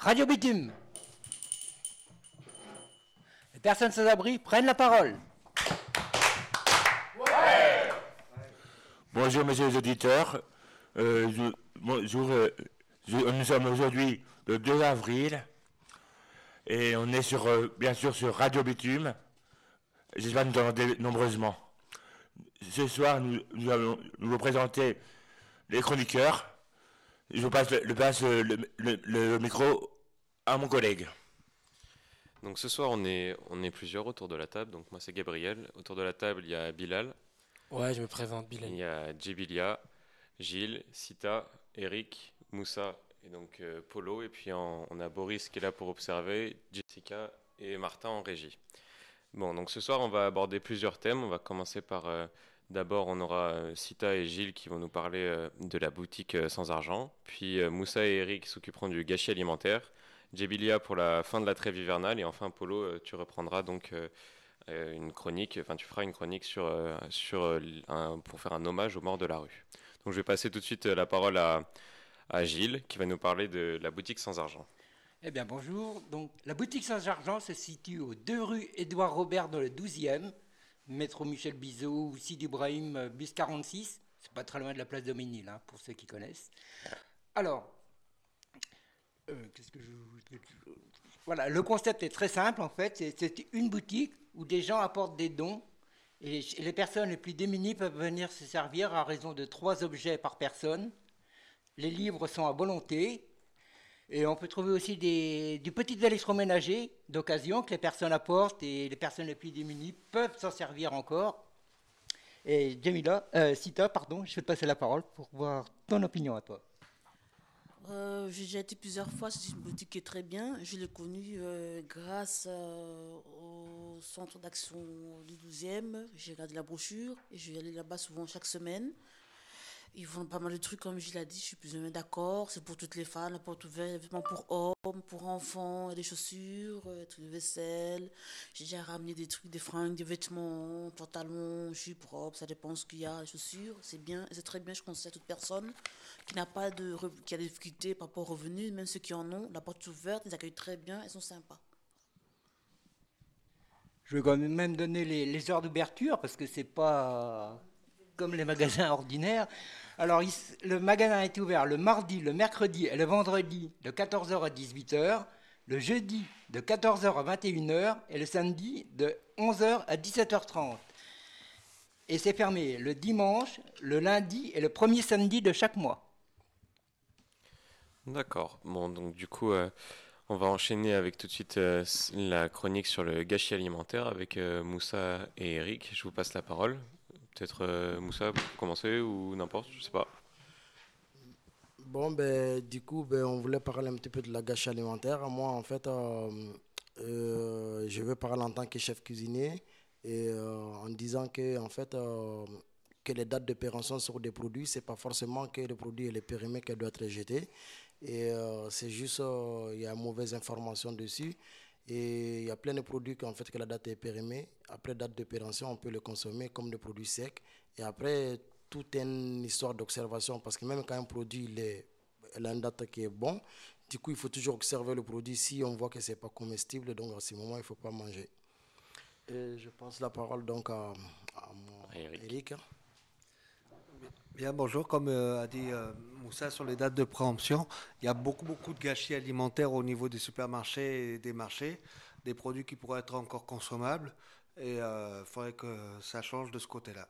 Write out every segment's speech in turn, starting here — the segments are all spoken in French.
Radio Bitume. Les personnes sans abri prennent la parole. Bonjour, messieurs les auditeurs. Euh, bonjour, euh, nous sommes aujourd'hui le 2 avril et on est sur, euh, bien sûr sur Radio Bitume. J'espère nous entendre nombreusement. Ce soir, nous, nous allons nous présenter les chroniqueurs. Je passe le, le- passe le- le- le- le micro à mon collègue. Donc ce soir, on est, on est plusieurs autour de la table. Donc moi, c'est Gabriel. Autour de la table, il y a Bilal, Ouais, je me présente, il Bilal. y a Djibilia, Gilles, Sita, Eric, Moussa et donc euh, Polo. Et puis en- on a Boris qui est là pour observer, Jessica et Martin en régie. Bon, donc ce soir, on va aborder plusieurs thèmes. On va commencer par... euh, D'abord, on aura euh, Sita et Gilles qui vont nous parler euh, de la boutique euh, sans argent. Puis Moussa et Eric s'occuperont du gâchis alimentaire. Djebilia pour la fin de la trêve hivernale. Et enfin, Polo, tu reprendras donc une chronique, enfin, tu feras une chronique sur, sur, pour faire un hommage aux morts de la rue. Donc, je vais passer tout de suite la parole à, Gilles qui va nous parler de la boutique sans argent. Eh bien, bonjour. Donc, la boutique Saint-Argent se situe aux 2 rue Édouard Robert dans le 12e, métro Michel Bizot ou Sidi Ibrahim, euh, bus 46. C'est pas très loin de la place Doménil, hein, pour ceux qui connaissent. Alors, euh. Voilà, le concept est très simple en fait. C'est- une boutique où des gens apportent des dons et les personnes les plus démunies peuvent venir se servir à raison de trois objets par personne. Les livres sont à volonté et on peut trouver aussi des, du petit électroménager d'occasion que les personnes apportent et les personnes les plus démunies peuvent s'en servir encore. Et Jamila, euh, Sita, pardon, je vais te passer la parole pour voir ton opinion à toi. Euh, j'ai été plusieurs fois, c'est une boutique qui est très bien. Je l'ai connue euh, grâce au centre d'action du 12e. J'ai regardé la brochure et je vais aller là-bas souvent chaque semaine. Ils vendent pas mal de trucs, comme je l'ai dit, je suis plus ou moins d'accord. C'est pour toutes les femmes, la porte ouverte, des vêtements pour hommes, pour enfants, des chaussures, euh, trucs de vaisselle. J'ai déjà ramené des trucs, des fringues, des vêtements, pantalons, jupes, robes, ça dépend ce qu'il y a, les chaussures. C'est bien, c'est très bien, je conseille à toute personne qui n'a pas de qui a des difficultés par rapport aux revenus, même ceux qui en ont, la porte ouverte, ils accueillent très bien, ils sont sympas. Je vais quand même donner les, les heures d'ouverture parce que c'est pas comme les magasins ordinaires. Alors, le magasin est ouvert le mardi, le mercredi et le vendredi de 14h à 18h, le jeudi de 14h à 21h et le samedi de 11h à 17h30. Et c'est fermé le dimanche, le lundi et le premier samedi de chaque mois. D'accord. Bon, donc du coup, euh, on va enchaîner avec tout de suite euh, la chronique sur le gâchis alimentaire avec euh, Moussa et Eric. Je vous passe la parole. Peut-être euh, Moussa pour commencer ou n'importe, je sais pas. Bon, ben, du coup, ben, on voulait parler un petit peu de la gâchis alimentaire. Moi, en fait, euh, euh, je veux parler en tant que chef cuisinier et en disant que, en fait, que les dates de péremption sur des produits, c'est pas forcément que le produit est périmé qui doit être jeté. Et c'est juste, il y a mauvaise information dessus. Et il y a plein de produits qu'en fait, que la date est périmée. Après date de péremption, on peut le consommer comme des produits secs. Et après, tout est une histoire d'observation parce que même quand un produit il est, il a une date qui est bon, du coup, il faut toujours observer le produit. Si on voit que c'est pas comestible, donc à ce moment, il faut pas manger. Et je passe la parole donc à, à mon Eric. Eric. Bien, bonjour. Comme euh, a dit euh, Moussa sur les dates de préemption, il y a beaucoup, beaucoup de gâchis alimentaires au niveau des supermarchés et des marchés, des produits qui pourraient être encore consommables. Et il faudrait que ça change de ce côté-là.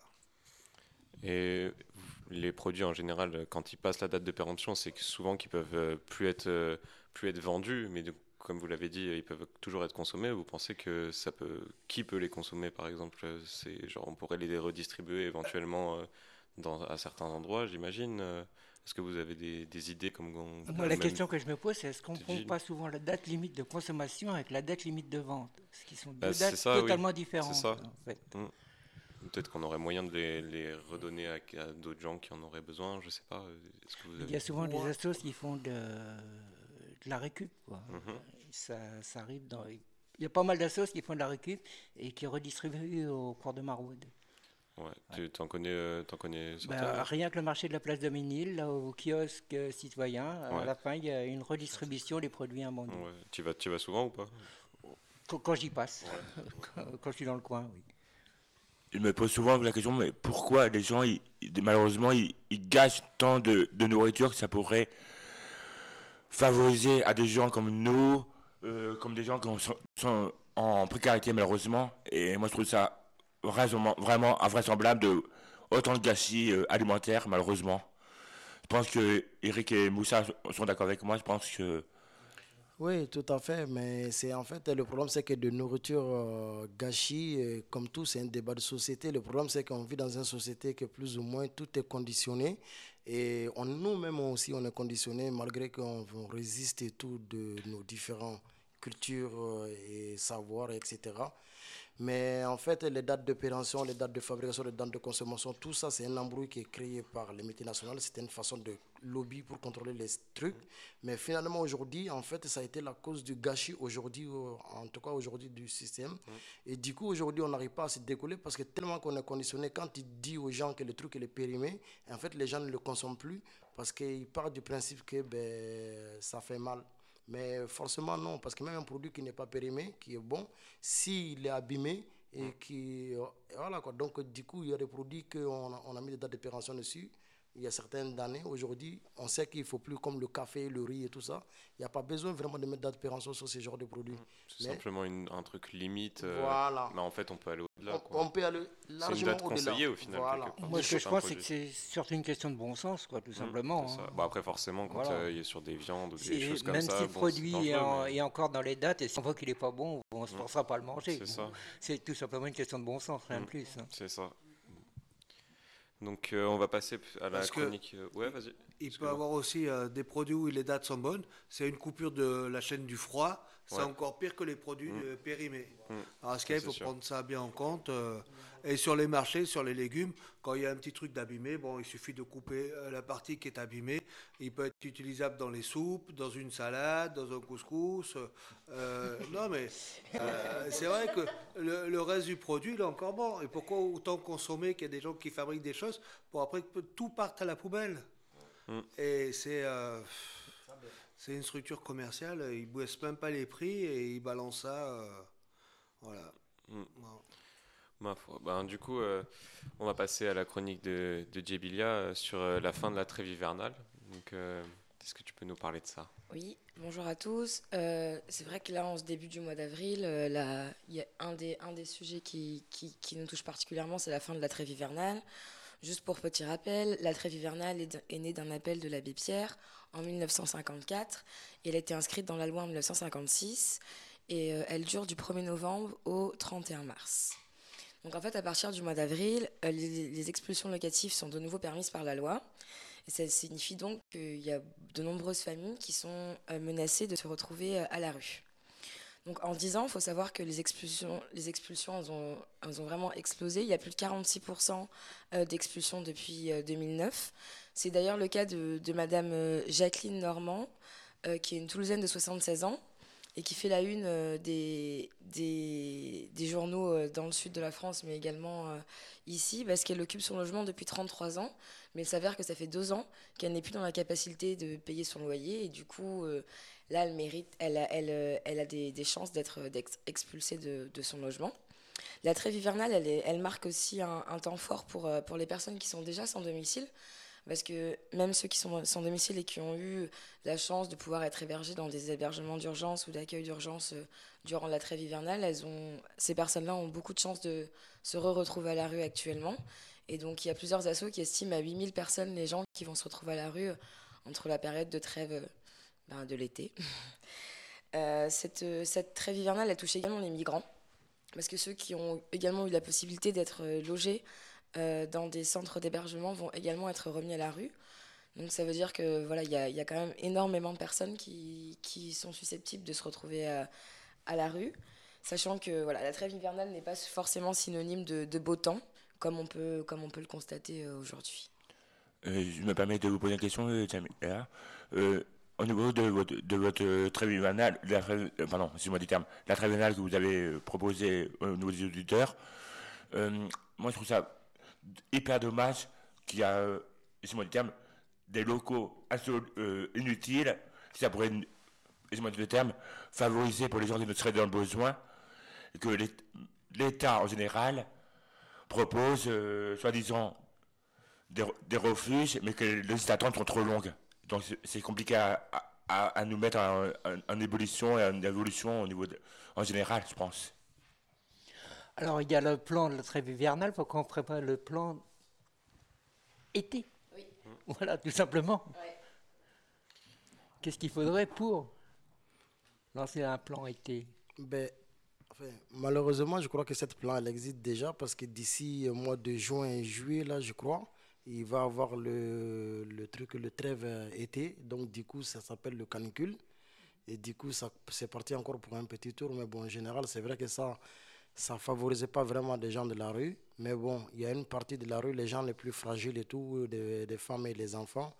Et les produits en général, quand ils passent la date de péremption, c'est souvent qu'ils peuvent euh, plus être, euh, plus être vendus, mais comme vous l'avez dit, ils peuvent toujours être consommés. Vous pensez que ça peut, qui peut les consommer par exemple genre on pourrait les redistribuer éventuellement euh, dans, à certains endroits, j'imagine. Est-ce que vous avez des, des idées comme on- Moi, la même- question que je me pose, c'est est-ce qu'on ne prend pas souvent la date limite de consommation avec la date limite de vente? Ce qui sont deux Bah, c'est dates ça, oui. totalement différentes. C'est ça. en fait. Peut-être qu'on aurait moyen de les, les redonner à, à d'autres gens qui en auraient besoin, je sais pas. Est-ce que vous Il y a souvent des assos qui font de, de la récup. Quoi. Mhm. Ça, ça arrive dans. Il y a pas mal d'assos qui font de la récup et qui redistribuent au cours de Marwood. Ouais. Tu t'en connais, euh, connais Bah, rien que le marché de la place Doménil, là, au kiosque euh, citoyen, à la fin, il y a une redistribution des produits invendus. Ouais. Tu vas, tu vas souvent ou pas? Quand, quand j'y passe, quand, quand je suis dans le coin, oui. Je me pose souvent la question, mais pourquoi les gens, ils- ils- malheureusement, ils, ils gâchent tant de, de nourriture que ça pourrait favoriser à des gens comme nous, euh, comme des gens qui sont, sont en précarité malheureusement. Et moi, je trouve ça vraiment, vraiment invraisemblable de autant de gâchis euh, alimentaires, malheureusement. Je pense que Eric et Moussa sont d'accord avec moi. Je pense que Oui, tout à fait, mais c'est en fait le problème, c'est que de nourriture euh, gâchis, euh, comme tout, c'est un débat de société. Le problème, c'est qu'on vit dans une société que plus ou moins tout est conditionné. Et nous-mêmes aussi, on est conditionné, malgré qu'on on résiste et tout de nos différentes cultures euh, et savoirs, etc. Mais en fait, les dates de péremption, les dates de fabrication, les dates de consommation, tout ça, c'est un embrouille qui est créé par les multinationales. C'était une façon de lobby pour contrôler les trucs. Mais finalement, aujourd'hui, en fait, ça a été la cause du gâchis aujourd'hui, euh, en tout cas aujourd'hui du système. Et du coup, aujourd'hui, on n'arrive pas à se décoller parce que tellement qu'on est conditionné, quand il dit aux gens que le truc est périmé, en fait, les gens ne le consomment plus parce qu'ils partent du principe que ben, ça fait mal. Mais forcément, non, parce que même un produit qui n'est pas périmé, qui est bon, s'il est abîmé, et qui. euh, Voilà quoi. Donc, du coup, il y a des produits qu'on a, on a mis des dates de péremption dessus. Il y a certaines années, aujourd'hui, on sait qu'il ne faut plus, comme le café, le riz et tout ça, il n'y a pas besoin vraiment de mettre péremption sur ce genre de produits. C'est Mais- simplement une- un truc limite. euh, Voilà. Mais en fait, on peut aller au-delà. On, quoi. on peut aller C'est une largement date au-delà. conseillée au final. Voilà. Moi, ce que je C'est pense, c'est que c'est surtout une question de bon sens, quoi, tout Mmh, simplement. c'est ça. hein. Bon, après, forcément, quand Voilà. euh, il est sur des viandes ou des C'est- choses comme même ça. si le bon, produit c'est est, dangereux, en- mais est encore dans les dates, et si on voit qu'il n'est pas bon, on ne se forcera pas à le manger. C'est ça. C'est tout simplement une question de bon sens, rien de plus. hein. C'est ça. Donc, euh, on va passer à la Parce que- chronique. euh, Ouais, vas-y. Il peut avoir aussi euh, des produits où les dates sont bonnes. C'est une coupure de la chaîne du froid. C'est Ouais. encore pire que les produits Mm. périmés. Mm. Alors, ce qu'il faut sûr. prendre ça bien en compte. euh, et sur les marchés, sur les légumes, quand il y a un petit truc d'abîmé, bon, il suffit de couper euh, la partie qui est abîmée. Il peut être utilisable dans les soupes, dans une salade, dans un couscous. euh, non, mais euh, c'est vrai que le, le reste du produit, il est encore bon. Et pourquoi autant consommer qu'il y a des gens qui fabriquent des choses pour après que tout parte à la poubelle? Mm. Et c'est euh, c'est une structure commerciale, ils ne baissent même pas les prix et ils balancent ça. euh, voilà. Mm. Bon. Ben, du coup, euh, on va passer à la chronique de, de euh, sur euh, la fin de la trêve hivernale. Donc, est-ce que tu peux nous parler de ça? Oui, bonjour à tous. C'est vrai que là, en ce début du mois d'avril, il y a un des, sujets qui, nous touche particulièrement, c'est la fin de la trêve hivernale. Juste pour petit rappel, la trêve hivernale est, née d'un appel de l'abbé Pierre en 1954 et elle a été inscrite dans la loi en 1956 et elle dure du 1er novembre au 31 mars. Donc en fait, à partir du mois d'avril, euh, les, expulsions locatives sont de nouveau permises par la loi. Et ça signifie donc qu'il y a de nombreuses familles qui sont euh, menacées de se retrouver euh, à la rue. Donc en 10 ans, il faut savoir que les expulsions, les elles ont, vraiment explosé. Il y a plus de 46% euh, d'expulsions depuis euh, 2009. C'est d'ailleurs le cas de, de Madame Jacqueline Normand, qui est une Toulousaine de 76 ans et qui fait la une euh, des, des, journaux euh, dans le sud de la France, mais également euh, ici, parce qu'elle occupe son logement depuis 33 ans. Mais il s'avère que ça fait deux ans qu'elle n'est plus dans la capacité de payer son loyer et du coup, là, elle mérite, elle elle, elle a des, des chances d'être expulsée de, de son logement. La trêve hivernale, elle, elle marque aussi un, un temps fort pour, pour les personnes qui sont déjà sans domicile. Parce que même ceux qui sont sans domicile et qui ont eu la chance de pouvoir être hébergés dans des hébergements d'urgence ou d'accueil d'urgence euh, durant la trêve hivernale, ces personnes-là ont beaucoup de chances de se re-retrouver à la rue actuellement. Et donc, il y a plusieurs assos qui estiment à 8000 personnes les gens qui vont se retrouver à la rue euh, entre la période de trêve euh, ben, de l'été. Cette, cette trêve hivernale, elle touche également les migrants. Parce que ceux qui ont également eu la possibilité d'être logés euh, dans des centres d'hébergement vont également être remis à la rue. Donc ça veut dire que voilà, il y a, quand même énormément de personnes qui, qui sont susceptibles de se retrouver à, à la rue, sachant que voilà, la trêve hivernale n'est pas forcément synonyme de, beau temps, comme on peut, comme on peut le constater euh, aujourd'hui. Euh, je me permets de vous poser une question, euh, Jamila. Euh, au niveau de votre, de votre euh, trêve hivernale, la trêve- euh, pardon, excusez-moi du terme, la trêve hivernale que vous avez euh, proposée au niveau des auditeurs, euh, moi je trouve ça hyper dommage qu'il y a, euh, excusez-moi le terme, des locaux euh, inutiles, ça pourrait, excusez-moi le terme, favoriser pour les gens qui ne seraient dans le besoin, que l'État en général propose, euh, soi-disant, des, refuges, mais que les d'attente sont trop longues. Donc c'est compliqué à, nous mettre en, ébullition et en évolution au niveau en général, je pense. Alors il y a le plan de la trêve hivernale, pourquoi on ne pas le plan été Oui. Voilà, tout simplement. Qu'est-ce qu'il faudrait pour lancer un plan été? Ben, Malheureusement, je crois que cette plan, elle existe déjà parce que d'ici le mois de juin et juillet, là, je crois, il va avoir le, le truc, le trêve été. Donc, du coup, ça s'appelle le canicule. Et du coup, c'est parti encore pour un petit tour. Mais bon, en général, c'est vrai que ça ça ne favorisait pas vraiment les gens de la rue. Mais bon, il y a une partie de la rue, les gens les plus fragiles et tout, des, des femmes et les enfants.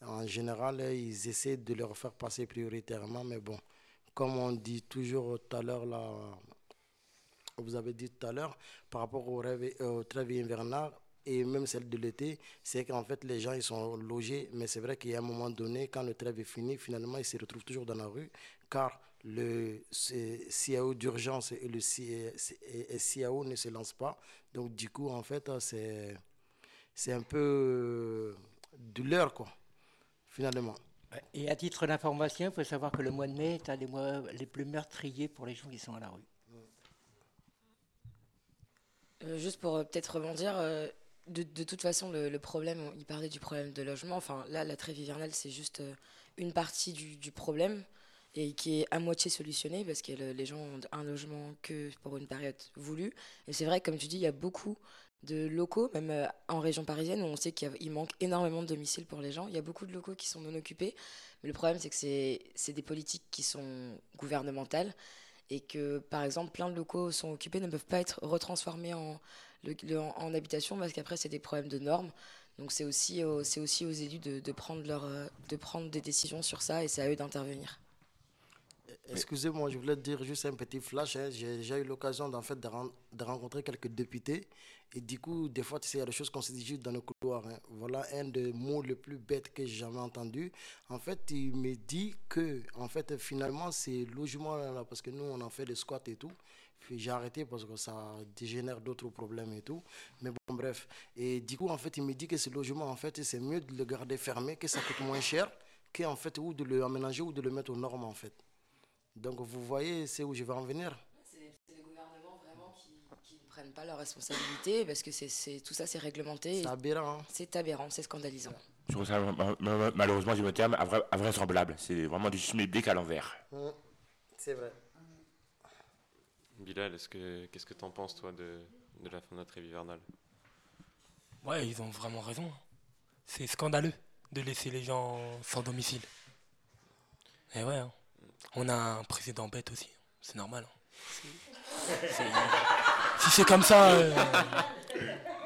En général, ils essaient de leur faire passer prioritairement. Mais bon, comme on dit toujours tout à l'heure, là, vous avez dit tout à l'heure, par rapport au, rêve, au travail invernal, et même celle de l'été, c'est qu'en fait les gens ils sont logés, mais c'est vrai qu'il y a un moment donné, quand le trêve est fini, finalement ils se retrouvent toujours dans la rue, car le CAO d'urgence et le CAO ne se lancent pas. Donc du coup, en fait, c'est, c'est un peu de l'heure, quoi, finalement. Et à titre d'information, il faut savoir que le mois de mai est un des mois les plus meurtriers pour les gens qui sont à la rue. Euh, juste pour euh, peut-être rebondir, euh, de, toute façon, le, problème, il parlait du problème de logement. Enfin, là, la trêve hivernale, c'est juste une partie du, problème et qui est à moitié solutionné parce que les gens ont un logement que pour une période voulue. Et c'est vrai, comme tu dis, il y a beaucoup de locaux, même en région parisienne, où on sait qu'il manque énormément de domiciles pour les gens. Il y a beaucoup de locaux qui sont non occupés. Mais le problème, c'est que c'est des politiques qui sont gouvernementales et que, par exemple, plein de locaux sont occupés, ne peuvent pas être retransformés en, en, habitation parce qu'après, c'est des problèmes de normes. Donc, c'est aussi, aussi aux élus de, de, prendre leur, de prendre des décisions sur ça et c'est à eux d'intervenir. Excusez-moi, je voulais dire juste un petit flash. Hein. J'ai eu l'occasion en fait, de, rencontrer quelques députés. Et du coup, des fois, tu il y a des choses qu'on se dit juste dans le couloir. Hein. Voilà un des mots les plus bêtes que j'ai jamais entendu. En fait, il me dit que, en fait, finalement, ces logements-là, parce que nous, on en fait des squats et tout. J'ai arrêté parce que ça dégénère d'autres problèmes et tout. Mais bon, bref. Et du coup, en fait, il me dit que ces logements, en fait, c'est mieux de le garder fermé, que ça coûte moins cher, qu'en fait, ou de le aménager ou de le mettre aux normes, en fait. Donc vous voyez, c'est où je vais en venir. C'est le gouvernement vraiment qui, ne prennent pas leurs responsabilités parce que c'est tout ça c'est réglementé. C'est aberrant. C'est aberrant, c'est scandalisant. Je trouve ça malheureusement, je me terme invraisemblable. C'est vraiment du schmilblick à l'envers. Mmh. c'est vrai. Bilal, qu'est-ce que tu en penses toi de, de, la fin de la trêve hivernale? Ouais, ils ont vraiment raison. C'est scandaleux de laisser les gens sans domicile. Et ouais. Hein. On a un président bête aussi. C'est normal. Hein. Si c'est comme ça. Euh,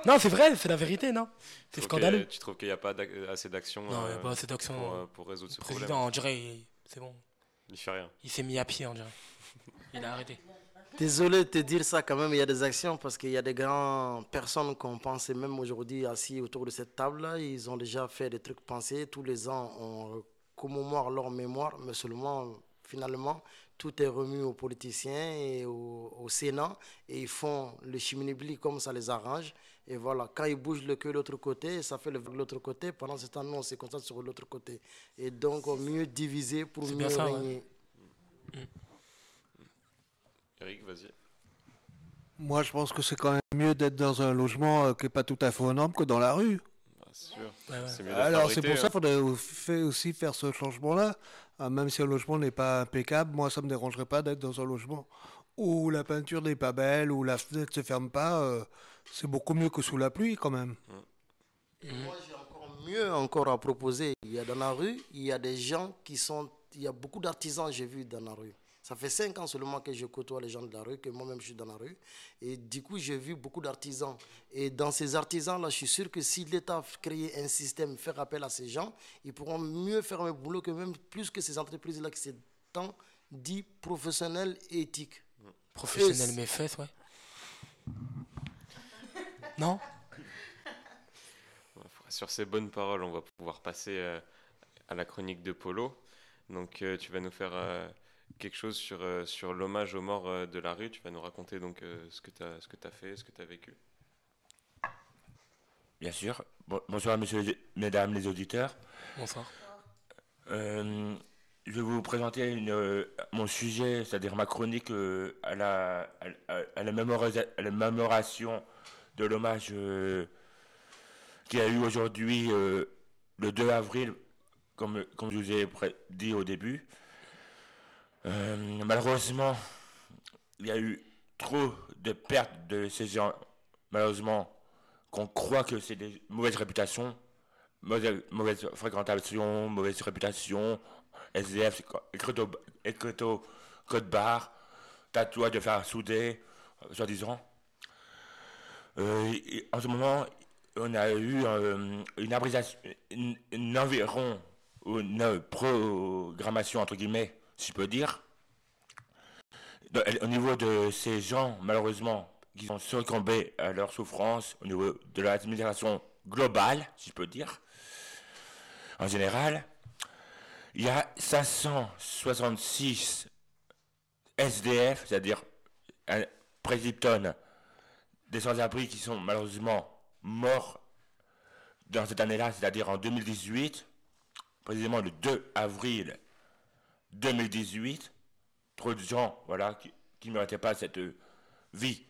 non, c'est vrai, c'est la vérité, non? C'est scandaleux. tu trouves qu'il n'y a pas assez d'action Non, il n'y a pas assez d'action pour, euh, pour, résoudre ce problème? Le président, on dirait, c'est bon. Il fait rien. Il s'est mis à pied, on dirait. Il a arrêté. Désolé de te dire ça quand même, il y a des actions parce qu'il y a des grandes personnes qu'on pensait même aujourd'hui assis autour de cette table-là. Ils ont déjà fait des trucs pensés. Tous les ans, on commémore leur mémoire, mais seulement finalement, tout est remis aux politiciens et au, Sénat et ils font le chimney comme ça les arrange. Et voilà, quand ils bougent le queue de l'autre côté, ça fait le de l'autre côté. Pendant ce temps, nous, on se concentre sur l'autre côté. Et donc, mieux diviser pour mieux régner. Eric, vas-y. Moi, je pense que c'est quand même mieux d'être dans un logement euh, qui n'est pas tout à fait aux normes que dans la rue. Alors c'est pour ça qu'il hein. faudrait aussi faire ce changement-là. Ah, même si un logement n'est pas impeccable, moi ça me dérangerait pas d'être dans un logement où la peinture n'est pas belle, où la fenêtre se ferme pas. Euh, c'est beaucoup mieux que sous la pluie quand même. moi j'ai encore mieux encore à proposer. Il y a dans la rue, il y a des gens qui sont, il y a beaucoup d'artisans j'ai vu dans la rue. Ça fait cinq ans seulement que je côtoie les gens de la rue, que moi-même je suis dans la rue. Et du coup, j'ai vu beaucoup d'artisans. Et dans ces artisans-là, je suis sûr que si l'État crée un système, faire appel à ces gens, ils pourront mieux faire le boulot que même plus que ces entreprises-là qui sont tant dit professionnels et éthiques. Professionnels mais fesses, ouais. non? Sur ces bonnes paroles, on va pouvoir passer euh, à la chronique de Polo. Donc, euh, tu vas nous faire euh, quelque chose sur, euh, sur l'hommage aux morts euh, de la rue. Tu vas nous raconter donc euh, ce que tu as, ce que as fait, ce que tu as vécu. Bien sûr. Bon- bonsoir, messieurs, les- mesdames les auditeurs. Bonsoir. Euh, je vais vous présenter une, euh, mon sujet, c'est-à-dire ma chronique euh, à, la, à, la mémorisa- à la mémoration de l'hommage euh, qu'il y a eu aujourd'hui euh, le 2 avril, comme, comme je vous ai dit au début. Euh, malheureusement, il y a eu trop de pertes de ces gens, malheureusement, qu'on croit que c'est des mauvaises réputations mauvaise, mauvaise fréquentation, mauvaise réputation, SDF, écriteau, code barre, tatouage de faire souder, soi-disant. Euh, en ce moment, on a eu euh, une abrisation, une environ, une programmation, entre guillemets, si je peux dire, au niveau de ces gens, malheureusement, qui ont succombé à leur souffrance, au niveau de l'administration globale, si je peux dire, en général, il y a 566 SDF, c'est-à-dire président des sans-abri qui sont malheureusement morts dans cette année-là, c'est-à-dire en 2018, précisément le 2 avril 2018. Trop de gens, voilà, qui, ne méritaient pas cette euh, vie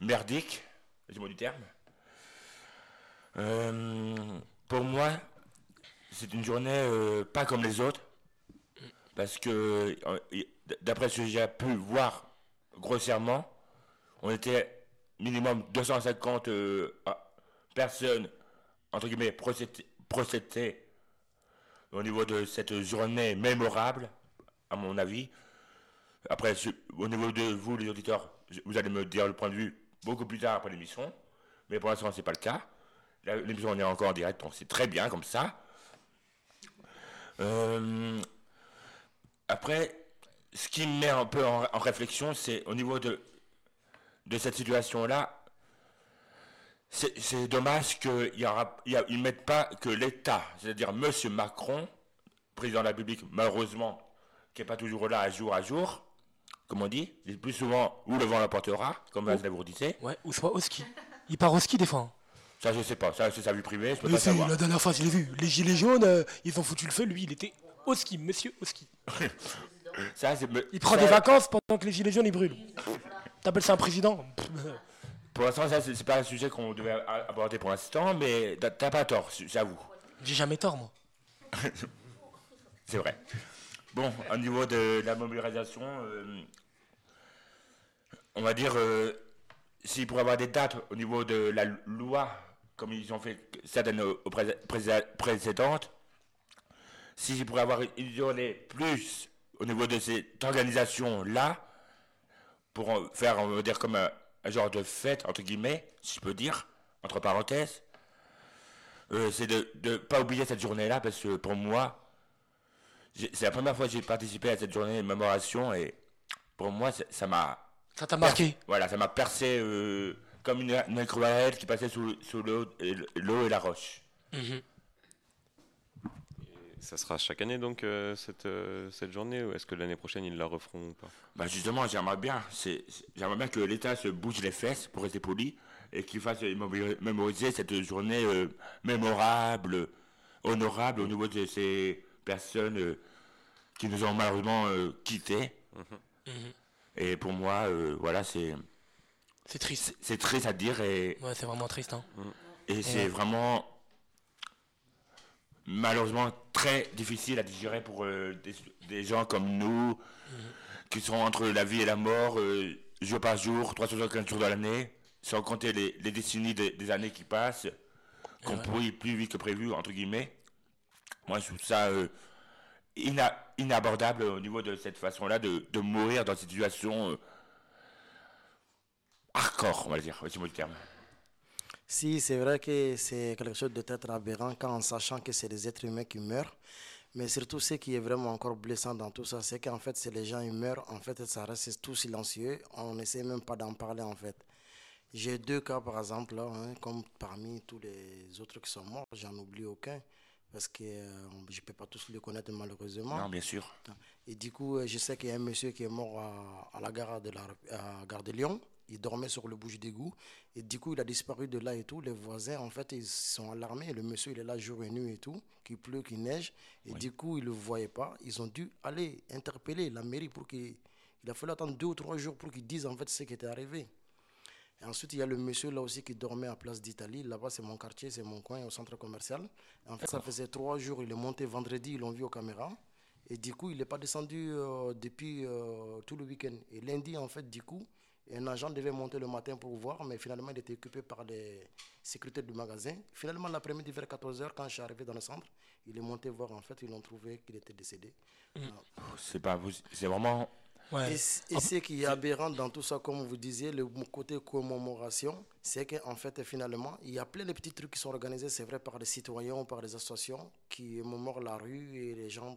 merdique, mot du terme. Euh, pour moi, c'est une journée euh, pas comme les autres, parce que d'après ce que j'ai pu voir grossièrement, on était minimum 250 euh, ah, personnes, entre guillemets, procédées au niveau de cette journée mémorable, à mon avis. Après, au niveau de vous, les auditeurs, vous allez me dire le point de vue beaucoup plus tard après l'émission, mais pour l'instant, ce n'est pas le cas. L'émission, on est encore en direct, donc c'est très bien comme ça. Euh, après, ce qui me met un peu en, réflexion, c'est au niveau de, de cette situation-là, c'est c'est dommage qu'ils ne mettent pas que l'État, c'est-à-dire M. Macron, président de la République, malheureusement, qui n'est pas toujours là à jour à jour, comme on dit, est plus souvent où le vent l'apportera, comme vous disait. Ouais, ou soit au ski. Il part au ski des fois. hein. Ça, je sais pas, ça, c'est sa vie privée, je peux Mais pas savoir. la dernière fois, je l'ai vu. Les gilets jaunes, euh, ils ont foutu le feu. Lui, il était au ski, monsieur au ski. Ça, Il prend ça- des vacances pendant que les gilets jaunes, ils brûlent. T'appelles ça un président? Pour l'instant, ça, c'est pas un sujet qu'on devait aborder pour l'instant, mais t'as pas tort, j'avoue. J'ai jamais tort, moi. C'est vrai. Bon, au niveau de la mobilisation, euh, on va dire, euh, s'il pourrait avoir des dates au niveau de la loi, comme ils ont fait certaines pré- pré- précédentes, s'il pourrait avoir une journée plus au niveau de cette organisation-là, pour faire, on va dire, comme un, genre de fête, entre guillemets, si je peux dire, entre parenthèses, euh, c'est de ne pas oublier cette journée-là, parce que pour moi, c'est la première fois que j'ai participé à cette journée de mémoration, et pour moi, ça m'a... Ça t'a marqué Voilà, ça m'a percé euh, comme une, une qui passait sous, sous l'eau et, l'eau et la roche. Mhm. Ça sera chaque année donc euh, cette, euh, cette journée ou est-ce que l'année prochaine ils la referont ou pas? Bah justement, j'aimerais bien, c'est, c'est- j'aimerais bien que l'État se bouge les fesses, pour rester poli, et qu'il fasse mémori- mémoriser cette journée euh, mémorable, honorable au niveau de ces personnes euh, qui nous ont malheureusement euh, quittés. Mhm. Et pour moi, euh, voilà, c'est, C'est triste. c'est triste à dire et, Ouais, c'est vraiment triste. Hein. et c'est Ouais. vraiment malheureusement très difficile à digérer pour euh, des, des gens comme nous qui sont entre la vie et la mort jour par jour, 365 jours de l'année, sans compter les, les décennies des, des années qui passent, qu'on ouais. pourrit plus vite que prévu, entre guillemets. Moi, je trouve ça euh, ina- inabordable au niveau de cette façon-là de, de mourir dans cette situation euh, hardcore, on va dire, c'est le terme. Si, c'est vrai que c'est quelque chose de très aberrant quand en sachant que c'est des êtres humains qui meurent. Mais surtout, ce qui est vraiment encore blessant dans tout ça, c'est qu'en fait, c'est les gens, ils meurent, en fait, ça reste tout silencieux. On n'essaie même pas d'en parler, en fait. J'ai deux cas, par exemple, là, hein, comme parmi tous les autres qui sont morts, j'en oublie aucun, parce que euh, je ne peux pas tous les connaître malheureusement. Non, bien sûr. Et du coup, euh, je sais qu'il y a un monsieur qui est mort à, à la gare de, la, à Gare de Lyon. Il dormait sur le bouche d'égout. Et du coup, il a disparu de là et tout. Les voisins, en fait, ils sont alarmés. Le monsieur, il est là jour et nuit et tout. Qu'il pleut, qu'il neige. Et du coup, ils ne le voyaient pas. Ils ont dû aller interpeller la mairie pour qu'il. Il a fallu attendre deux ou trois jours pour qu'ils disent en fait ce qui était arrivé. Et ensuite, il y a le monsieur là aussi qui dormait à Place d'Italie. Là-bas, c'est mon quartier, c'est mon coin, au centre commercial. Et en fait, ça faisait trois jours. Il est monté vendredi, ils l'ont vu aux caméras. Et du coup, il n'est pas descendu euh, depuis euh, tout le week-end. Et lundi, en fait, du coup, un agent devait monter le matin pour voir, mais finalement, il était occupé par les sécurités du magasin. Finalement, l'après-midi, vers 14h, quand je suis arrivé dans le centre, il est monté voir, en fait, ils l'ont trouvé qu'il était décédé. C'est pas possible. C'est vraiment. Et, et ce qui est aberrant dans tout ça, comme vous disiez, le côté commémoration, c'est qu'en fait, finalement, il y a plein de petits trucs qui sont organisés, c'est vrai, par les citoyens ou par les associations qui mémorent la rue et les gens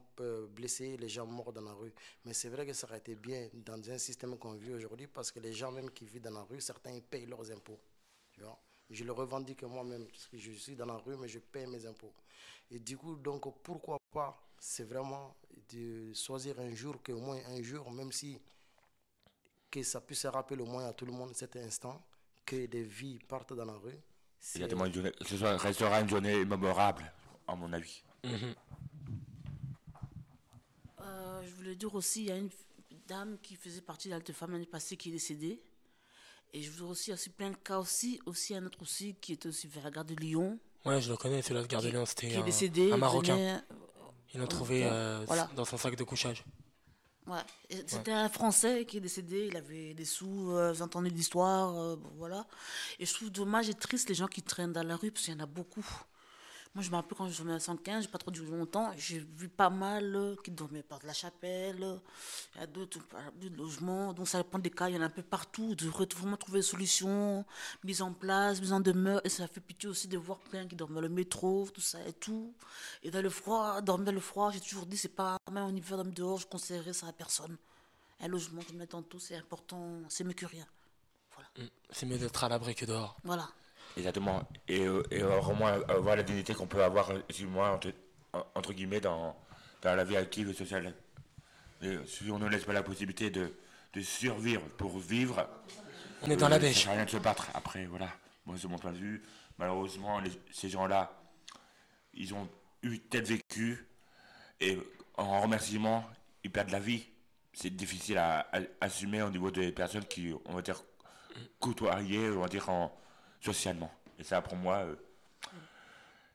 blessés, les gens morts dans la rue. Mais c'est vrai que ça aurait été bien dans un système qu'on vit aujourd'hui parce que les gens même qui vivent dans la rue, certains ils payent leurs impôts. Tu vois je le revendique moi-même, parce que je suis dans la rue, mais je paye mes impôts. Et du coup, donc, pourquoi pas C'est vraiment de choisir un jour, qu'au moins un jour, même si que ça puisse se rappeler au moins à tout le monde cet instant, que des vies partent dans la rue. Exactement, une journée, ce soir restera une journée mémorable, à mon avis. Euh, je voulais dire aussi, il y a une dame qui faisait partie de l'Alte Femme l'année passée qui est décédée. Et je voudrais aussi, aussi plein de cas aussi, aussi un autre aussi qui était aussi vers la gare de Lyon. Ouais, je le connais, c'est la gare de Lyon, c'était un, il Marocain. venait- Ils l'ont trouvé euh, Voilà. dans son sac de couchage. Ouais. C'était un Français qui est décédé, il avait des sous, euh, vous entendez l'histoire, euh, voilà. Et je trouve dommage et triste les gens qui traînent dans la rue, parce qu'il y en a beaucoup. Moi, je me rappelle quand je dormais à 115, j'ai pas trop duré longtemps, j'ai vu pas mal euh, qui dormaient par de la chapelle, euh, il y a d'autres, plus de logements, donc ça dépend des cas, il y en a un peu partout, de vraiment trouver des solutions, mise en place, mise en demeure, et ça fait pitié aussi de voir plein qui dorment dans le métro, tout ça et tout. Et dans le froid, dormir dans le froid, j'ai toujours dit, c'est pas, même en hiver, dormir dehors, je conseillerais ça à personne. Un logement, comme dit tantôt, c'est important, c'est mieux que rien. C'est mieux d'être à l'abri que dehors. Voilà. Exactement. Et, euh, et euh, au moins avoir la dignité qu'on peut avoir, euh, excuse-moi, entre, en- entre guillemets, dans, dans la vie active et sociale. Et si on ne laisse pas la possibilité de, de survivre pour vivre, On est dans la ça dèche. sert à rien de se battre. Après, voilà, moi c'est mon point de vue. Malheureusement, les- ces gens-là, ils ont eu tel vécu et en remerciement, ils perdent la vie. C'est difficile à, à assumer au niveau des personnes qui, on va dire, côtoyées, on va dire, en, socialement. Et ça, pour moi, euh,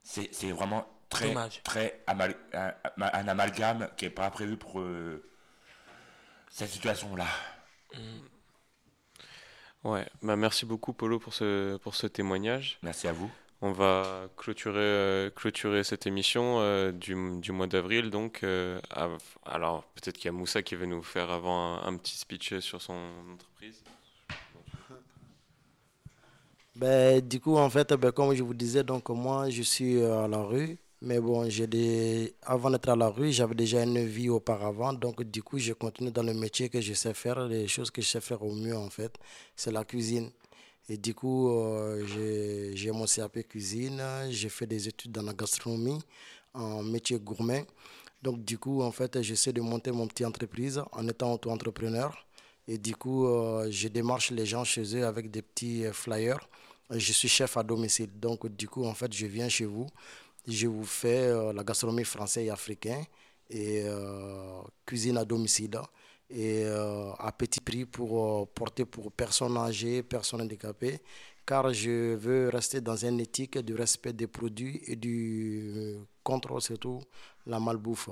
c'est vraiment très, Dommage. très amal- un, un amalgame qui n'est pas prévu pour euh, cette situation-là. Ouais, bah merci beaucoup Polo pour ce, pour ce témoignage. Merci à vous. On va clôturer, euh, clôturer cette émission euh, du, du mois d'avril. Donc, euh, alors peut-être qu'il y a Moussa qui veut nous faire avant un, un petit speech sur son entreprise. Ben, du coup, en fait, ben, comme je vous disais, donc moi, je suis euh, à la rue. Mais bon, j'ai des... avant d'être à la rue, j'avais déjà une vie auparavant. Donc, du coup, je continue dans le métier que je sais faire. Les choses que je sais faire au mieux, en fait, c'est la cuisine. Et du coup, euh, j'ai mon CAP cuisine. J'ai fait des études dans la gastronomie, en métier gourmet. Donc, du coup, en fait, j'essaie de monter mon petite entreprise en étant auto-entrepreneur. Et du coup, euh, je démarche les gens chez eux avec des petits euh, flyers. Je suis chef à domicile. Donc, du coup, en fait, je viens chez vous. Je vous fais euh, la gastronomie française et africaine et cuisine à domicile et à petit prix pour porter pour personnes âgées, personnes handicapées, car je veux rester dans une éthique du respect des produits et du contrôle surtout la malbouffe.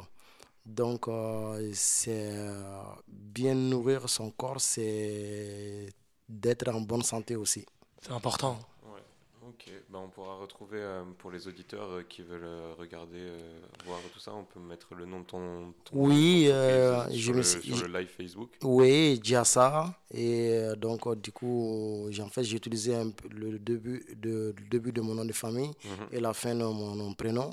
Donc, euh, c'est euh, bien nourrir son corps, c'est d'être en bonne santé aussi. C'est important. Ok. Bah, on pourra retrouver euh, pour les auditeurs euh, qui veulent euh, regarder, euh, voir tout ça. On peut mettre le nom de ton. ton Oui, ton euh, je me suis- sur le live Facebook. Oui, ça. Et euh, donc, euh, du coup, j'ai en fait, j'ai utilisé un peu le début de, le début de mon nom de famille Mhm. et la fin de mon, mon prénom.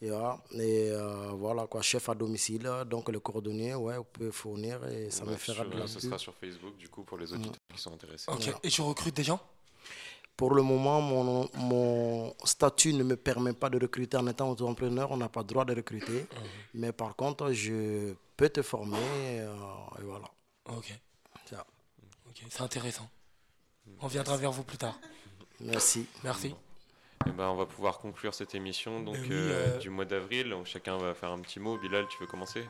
Et voilà, et, euh, voilà quoi, chef à domicile. Donc, le coordonnées, ouais, vous pouvez fournir et ça me fera sur- de la pub. sera sur Facebook, du coup, pour les auditeurs qui sont intéressés. Ok. Voilà. Et tu recrutes des gens? Pour le moment, mon, mon statut ne me permet pas de recruter en étant entrepreneur. On n'a pas le droit de recruter. Mhm. Mais par contre, je peux te former. euh, et voilà. Ok. C'est intéressant. On viendra vers vous plus tard. Merci. Merci. Eh ben, on va pouvoir conclure cette émission donc, Ben oui, euh, euh, du mois d'avril. Donc, chacun va faire un petit mot. Bilal, tu veux commencer?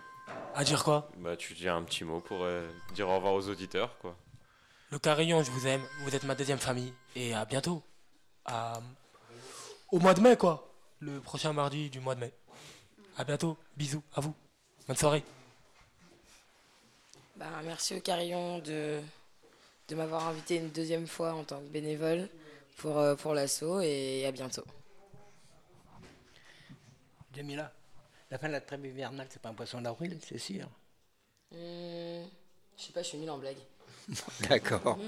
À dire quoi? Bah, Tu dis un petit mot pour euh, dire au revoir aux auditeurs. quoi. Le Carillon, je vous aime. Vous êtes ma deuxième famille. Et à bientôt. À- Au mois de mai, quoi. Le prochain mardi du mois de mai. À bientôt. Bisous. À vous. Bonne soirée. Bah, merci au Carillon de, de m'avoir invité une deuxième fois en tant que bénévole pour, euh, pour l'assaut et à bientôt. Jamila, la fin de la trêve hivernale, c'est pas un poisson d'avril, c'est sûr. Hmm, je sais pas, je suis nulle en blague. D'accord.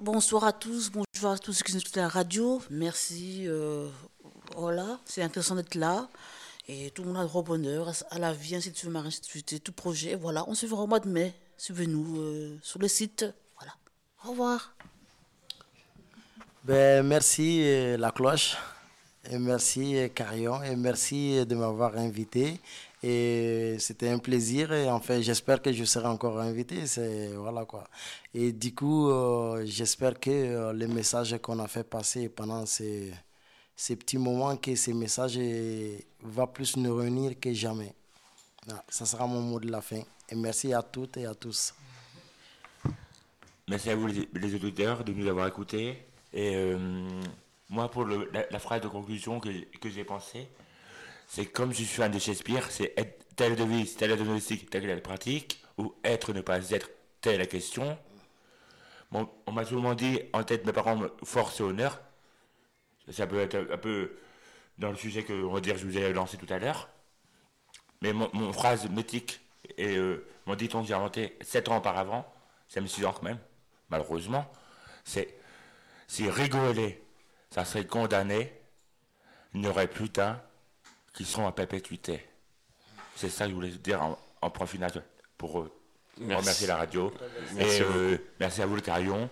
Bonsoir à tous, bonjour à tous ceux qui sont à la radio. Merci. euh, voilà, c'est intéressant d'être là. Et tout le monde a droit au bonheur, à- la vie, ainsi de suite, ainsi de suite, et tout projet. Voilà, on se verra au mois de mai. Suivez-nous euh, sur le site. Voilà. Au revoir. Ben, merci euh, La Cloche, et merci Carillon, et merci de m'avoir invité. Et c'était un plaisir, et enfin, j'espère que je serai encore invité. C'est, voilà quoi. Et du coup, euh, j'espère que euh, les messages qu'on a fait passer pendant ces, ces petits moments, que ces messages euh, vont plus nous réunir que jamais. Voilà, ça sera mon mot de la fin. Et merci à toutes et à tous. Merci à vous les, auditeurs de nous avoir écoutés. Et euh, moi, pour la phrase de conclusion que, que j'ai pensée, c'est comme je suis fan de Shakespeare, c'est être telle devise, telle domestique, telle la pratique, ou être, ne pas être, telle la question. On m'a souvent dit, en tête, mes parents, force et honneur. Ça peut être un, un peu dans le sujet que, on va je vous ai lancé tout à l'heure. Mais mon, phrase mythique et euh, mon dicton que j'ai inventé sept ans auparavant, ça me suit quand même, malheureusement, c'est si rigoler, ça serait condamné, il n'y aurait plus d'un qui sont à perpétuité. C'est ça que je voulais dire en, en pour euh, Merci. remercier la radio. Merci et euh, merci à vous le carillon.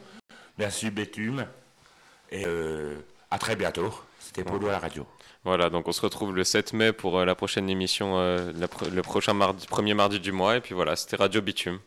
Merci Bétume. Et euh, à très bientôt. C'était Polo à la radio. Voilà, donc on se retrouve le 7 mai pour la prochaine émission, la pr- le prochain mardi, premier mardi du mois. Et puis voilà, c'était Radio Bitume.